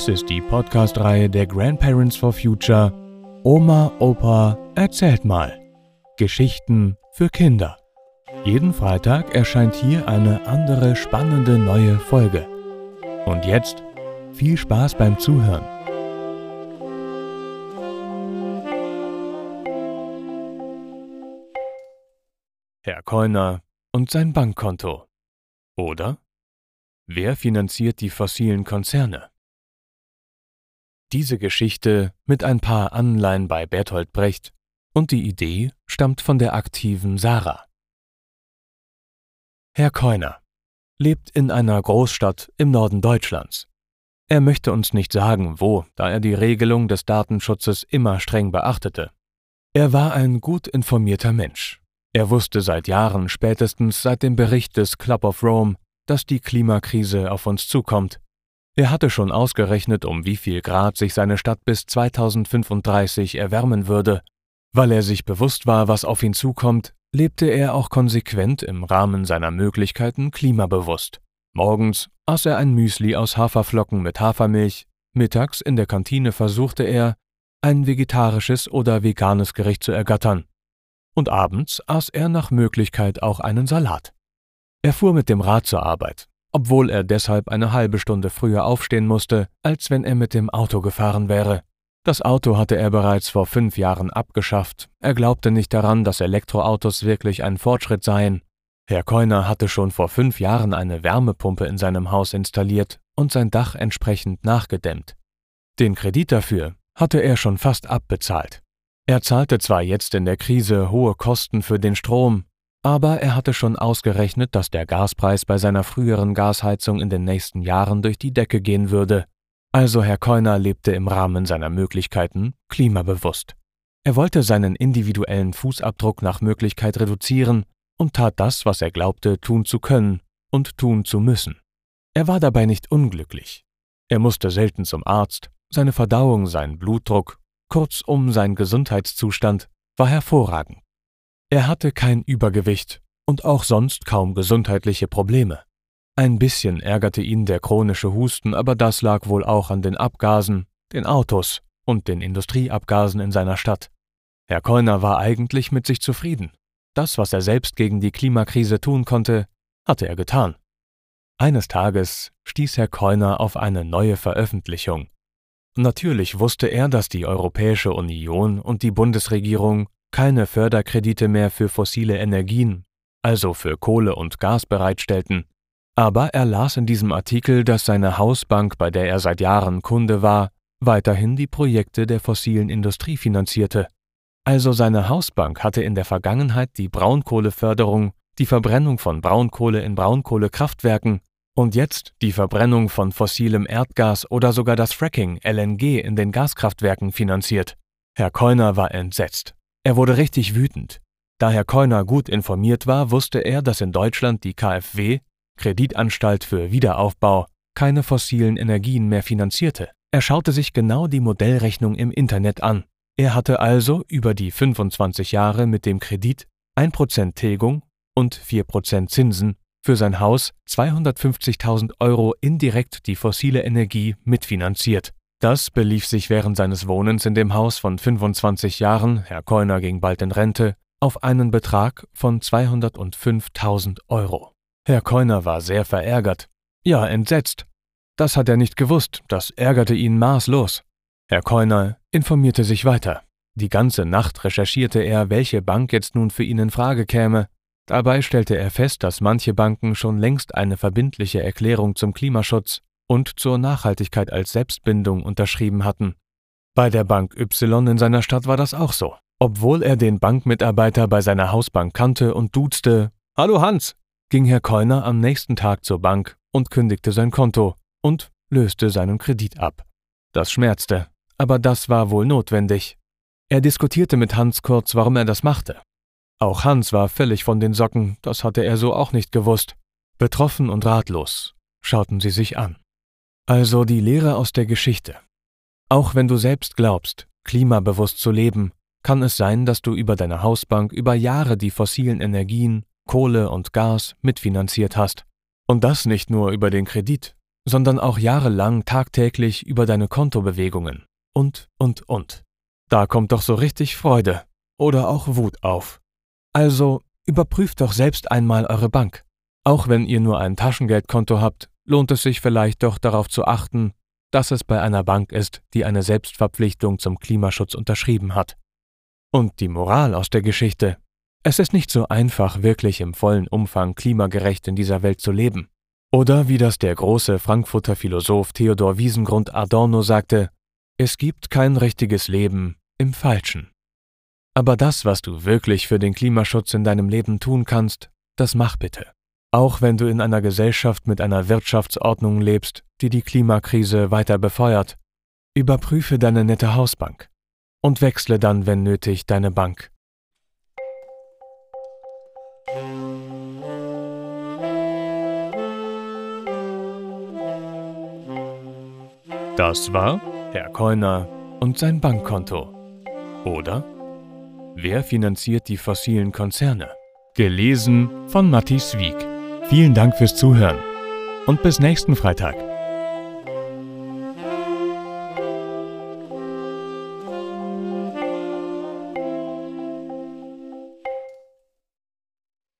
Dies ist die Podcast-Reihe der Grandparents for Future Oma, Opa, erzählt mal. Geschichten für Kinder. Jeden Freitag erscheint hier eine andere spannende neue Folge. Und jetzt viel Spaß beim Zuhören. Herr Keuner und sein Bankkonto. Oder? Wer finanziert die fossilen Konzerne? Diese Geschichte mit ein paar Anleihen bei Bertolt Brecht und die Idee stammt von der aktiven Sarah. Herr Keuner lebt in einer Großstadt im Norden Deutschlands. Er möchte uns nicht sagen, wo, da er die Regelung des Datenschutzes immer streng beachtete. Er war ein gut informierter Mensch. Er wusste seit Jahren, spätestens seit dem Bericht des Club of Rome, dass die Klimakrise auf uns zukommt er hatte schon ausgerechnet, um wie viel Grad sich seine Stadt bis 2035 erwärmen würde. Weil er sich bewusst war, was auf ihn zukommt, lebte er auch konsequent im Rahmen seiner Möglichkeiten klimabewusst. Morgens aß er ein Müsli aus Haferflocken mit Hafermilch, mittags in der Kantine versuchte er, ein vegetarisches oder veganes Gericht zu ergattern, und abends aß er nach Möglichkeit auch einen Salat. Er fuhr mit dem Rad zur Arbeit, obwohl er deshalb eine halbe Stunde früher aufstehen musste, als wenn er mit dem Auto gefahren wäre. Das Auto hatte er bereits vor fünf Jahren abgeschafft, er glaubte nicht daran, dass Elektroautos wirklich ein Fortschritt seien. Herr Keuner hatte schon vor fünf Jahren eine Wärmepumpe in seinem Haus installiert und sein Dach entsprechend nachgedämmt. Den Kredit dafür hatte er schon fast abbezahlt. Er zahlte zwar jetzt in der Krise hohe Kosten für den Strom, aber er hatte schon ausgerechnet, dass der Gaspreis bei seiner früheren Gasheizung in den nächsten Jahren durch die Decke gehen würde. Also Herr Keuner lebte im Rahmen seiner Möglichkeiten klimabewusst. Er wollte seinen individuellen Fußabdruck nach Möglichkeit reduzieren und tat das, was er glaubte tun zu können und tun zu müssen. Er war dabei nicht unglücklich. Er musste selten zum Arzt, seine Verdauung, sein Blutdruck, kurzum sein Gesundheitszustand war hervorragend. Er hatte kein Übergewicht und auch sonst kaum gesundheitliche Probleme. Ein bisschen ärgerte ihn der chronische Husten, aber das lag wohl auch an den Abgasen, den Autos und den Industrieabgasen in seiner Stadt. Herr Keuner war eigentlich mit sich zufrieden. Das, was er selbst gegen die Klimakrise tun konnte, hatte er getan. Eines Tages stieß Herr Keuner auf eine neue Veröffentlichung. Natürlich wusste er, dass die Europäische Union und die Bundesregierung keine Förderkredite mehr für fossile Energien, also für Kohle und Gas bereitstellten. Aber er las in diesem Artikel, dass seine Hausbank, bei der er seit Jahren Kunde war, weiterhin die Projekte der fossilen Industrie finanzierte. Also seine Hausbank hatte in der Vergangenheit die Braunkohleförderung, die Verbrennung von Braunkohle in Braunkohlekraftwerken und jetzt die Verbrennung von fossilem Erdgas oder sogar das Fracking LNG in den Gaskraftwerken finanziert. Herr Keuner war entsetzt. Er wurde richtig wütend. Da Herr Keuner gut informiert war, wusste er, dass in Deutschland die KfW, Kreditanstalt für Wiederaufbau, keine fossilen Energien mehr finanzierte. Er schaute sich genau die Modellrechnung im Internet an. Er hatte also über die 25 Jahre mit dem Kredit 1% Tilgung und 4% Zinsen für sein Haus 250.000 Euro indirekt die fossile Energie mitfinanziert. Das belief sich während seines Wohnens in dem Haus von 25 Jahren, Herr Keuner ging bald in Rente, auf einen Betrag von 205.000 Euro. Herr Keuner war sehr verärgert, ja entsetzt. Das hat er nicht gewusst, das ärgerte ihn maßlos. Herr Keuner informierte sich weiter. Die ganze Nacht recherchierte er, welche Bank jetzt nun für ihn in Frage käme. Dabei stellte er fest, dass manche Banken schon längst eine verbindliche Erklärung zum Klimaschutz und zur Nachhaltigkeit als Selbstbindung unterschrieben hatten. Bei der Bank Y in seiner Stadt war das auch so. Obwohl er den Bankmitarbeiter bei seiner Hausbank kannte und duzte, Hallo Hans, ging Herr Keuner am nächsten Tag zur Bank und kündigte sein Konto und löste seinen Kredit ab. Das schmerzte, aber das war wohl notwendig. Er diskutierte mit Hans kurz, warum er das machte. Auch Hans war völlig von den Socken, das hatte er so auch nicht gewusst. Betroffen und ratlos schauten sie sich an. Also die Lehre aus der Geschichte. Auch wenn du selbst glaubst, klimabewusst zu leben, kann es sein, dass du über deine Hausbank über Jahre die fossilen Energien, Kohle und Gas mitfinanziert hast. Und das nicht nur über den Kredit, sondern auch jahrelang tagtäglich über deine Kontobewegungen. Und, und, und. Da kommt doch so richtig Freude oder auch Wut auf. Also überprüft doch selbst einmal eure Bank. Auch wenn ihr nur ein Taschengeldkonto habt, lohnt es sich vielleicht doch darauf zu achten, dass es bei einer Bank ist, die eine Selbstverpflichtung zum Klimaschutz unterschrieben hat. Und die Moral aus der Geschichte. Es ist nicht so einfach, wirklich im vollen Umfang klimagerecht in dieser Welt zu leben. Oder wie das der große Frankfurter Philosoph Theodor Wiesengrund Adorno sagte, es gibt kein richtiges Leben im Falschen. Aber das, was du wirklich für den Klimaschutz in deinem Leben tun kannst, das mach bitte. Auch wenn du in einer Gesellschaft mit einer Wirtschaftsordnung lebst, die die Klimakrise weiter befeuert, überprüfe deine nette Hausbank und wechsle dann, wenn nötig, deine Bank. Das war Herr Keuner und sein Bankkonto. Oder Wer finanziert die fossilen Konzerne? Gelesen von Matthias Wieck. Vielen Dank fürs Zuhören und bis nächsten Freitag.